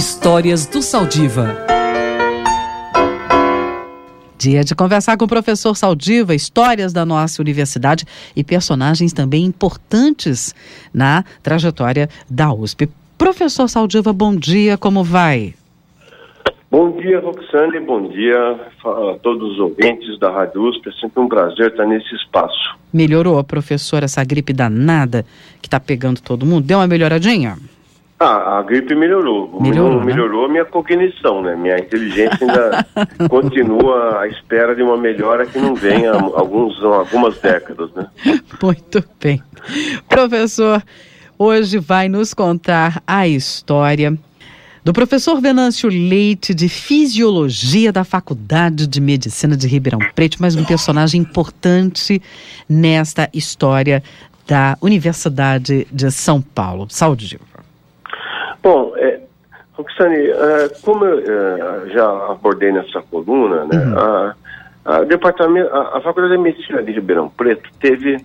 Histórias do Saldiva. Dia de conversar com o professor Saldiva, histórias da nossa universidade e personagens também importantes na trajetória da USP. Professor Saldiva, bom dia, como vai? Bom dia, Roxane, bom dia a todos os ouvintes da Rádio USP. É sempre um prazer estar nesse espaço. Melhorou, professor, essa gripe danada que está pegando todo mundo? Deu uma melhoradinha? Ah, a gripe melhorou. Melhorou, né? melhorou minha cognição, né? Minha inteligência ainda continua à espera de uma melhora que não vem há alguns, algumas décadas, né? Muito bem. Professor, hoje vai nos contar a história do professor Venâncio Leite, de Fisiologia da Faculdade de Medicina de Ribeirão Preto, mais um personagem importante nesta história da Universidade de São Paulo. Saúde, Gil. Bom, é, Roxane, é, como eu é, já abordei nessa coluna, né, Uhum. a, a departamento, a, a Faculdade de Medicina de Ribeirão Preto teve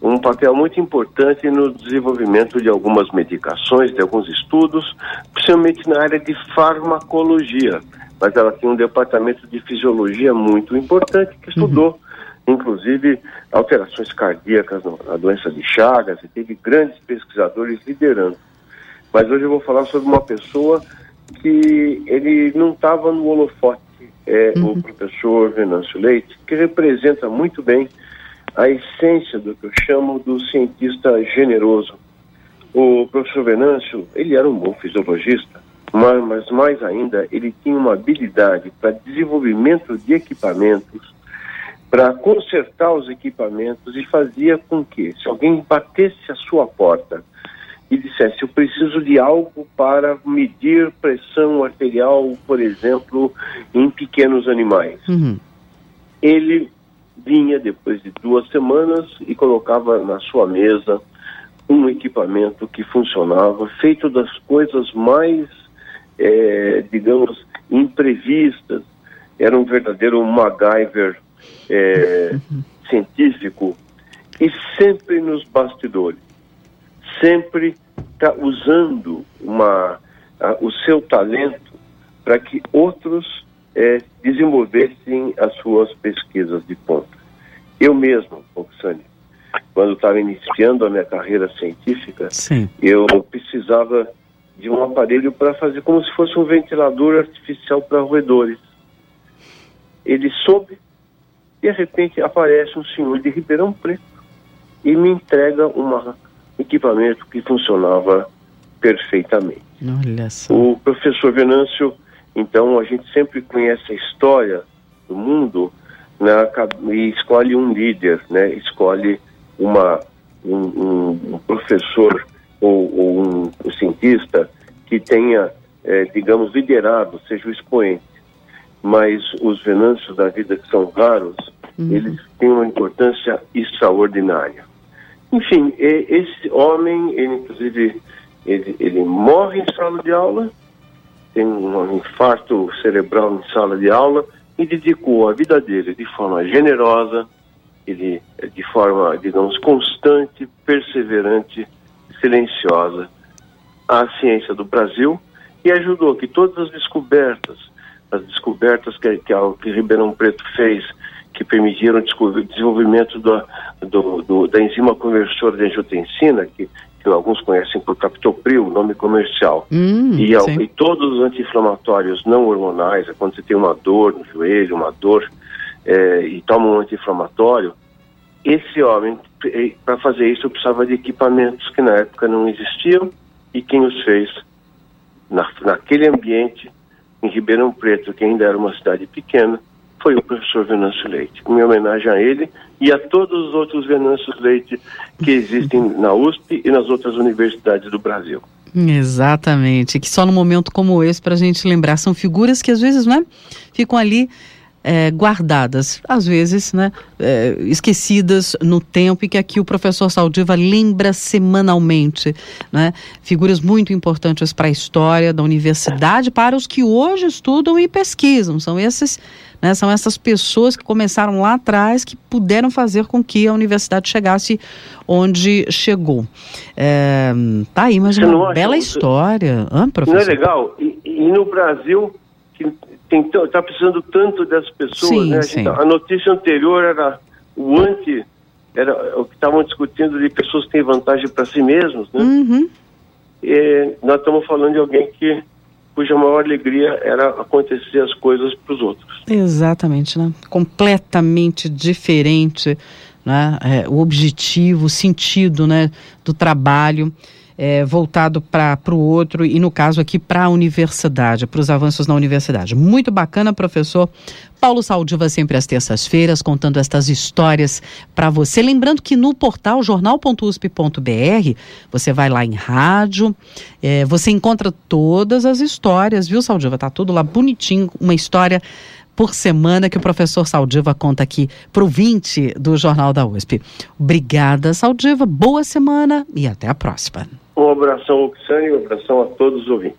um papel muito importante no desenvolvimento de algumas medicações, de alguns estudos, principalmente na área de farmacologia. Mas ela tinha um departamento de fisiologia muito importante que estudou, inclusive, alterações cardíacas na doença de Chagas, e teve grandes pesquisadores liderando. Mas hoje eu vou falar sobre uma pessoa que ele não estava no holofote, é o professor Venâncio Leite, que representa muito bem a essência do que eu chamo do cientista generoso. O professor Venâncio, ele era um bom fisiologista, mas, mas mais ainda, ele tinha uma habilidade para desenvolvimento de equipamentos, para consertar os equipamentos e fazia com que, se alguém batesse a sua porta e dissesse, eu preciso de algo para medir pressão arterial, por exemplo, em pequenos animais Uhum. ele vinha depois de duas semanas e colocava na sua mesa um equipamento que funcionava, feito das coisas mais, eh, digamos, imprevistas. Era um verdadeiro MacGyver eh, científico e sempre nos bastidores, sempre tá usando uma, a- o seu talento para que outros eh, desenvolvessem as suas pesquisas de ponta. Eu mesmo, Roxane, quando estava iniciando a minha carreira científica, Sim. eu precisava de um aparelho para fazer como se fosse um ventilador artificial para roedores. Ele soube, de repente aparece um senhor de Ribeirão Preto e me entrega um equipamento que funcionava perfeitamente. Olha só. O professor Venâncio, então, a gente sempre conhece a história do mundo né, e escolhe um líder, né, escolhe uma, um, um- professor ou, ou um, um cientista que tenha, eh, digamos, liderado, seja o expoente. Mas os Venâncios da vida que são raros, eles têm uma importância extraordinária. Enfim, esse homem, ele inclusive, ele, ele morre em sala de aula, tem um infarto cerebral em sala de aula e dedicou a vida dele de forma generosa, ele de forma, digamos, constante, perseverante, silenciosa à ciência do Brasil e ajudou que todas as descobertas, as descobertas que, que, que Ribeirão Preto fez, que permitiram o desenvolvimento do, do- do- da enzima conversora de angiotensina, que, que alguns conhecem por captopril, nome comercial, Hum, e, e todos os anti-inflamatórios não hormonais, é quando você tem uma dor no joelho, uma dor, eh, e toma um anti-inflamatório, esse homem, para fazer isso, precisava de equipamentos que na época não existiam, e quem os fez na, naquele ambiente, em Ribeirão Preto, que ainda era uma cidade pequena, foi o professor Venâncio Leite. Minha homenagem a ele e a todos os outros Venâncios Leite que existem na USP e nas outras universidades do Brasil. Exatamente, que só num momento como esse para a gente lembrar são figuras que às vezes, né, ficam ali é, guardadas, às vezes, né, é, esquecidas no tempo e que aqui o professor Saldiva lembra semanalmente, né, figuras muito importantes para a história da universidade, para os que hoje estudam e pesquisam, são esses né, são essas pessoas que começaram lá atrás que puderam fazer com que a universidade chegasse onde chegou. É, tá aí, mas uma acha- bela história. Hã, Não é professor? legal? E, e e no Brasil, que está precisando tanto das pessoas, sim, né? Sim. a, notícia anterior era o anti, era o que estavam discutindo de pessoas que têm vantagem para si mesmos, né? Uhum. E nós estamos falando de alguém que cuja maior alegria era acontecer as coisas para os outros. Exatamente, né? Completamente diferente, né? É, o objetivo, o sentido, né, do trabalho é, voltado para o outro e, no caso aqui, para a universidade, para os avanços na universidade. Muito bacana, professor. Paulo Saldiva, sempre às terças-feiras, contando estas histórias para você. Lembrando que no portal jornal.usp.br, você vai lá em rádio, é, você encontra todas as histórias, viu, Saldiva? Tá tudo lá bonitinho, uma história por semana que o professor Saldiva conta aqui para o 20 do Jornal da USP. Obrigada, Saldiva. Boa semana e até a próxima. Um abração, Oxane, um abração a todos os ouvintes.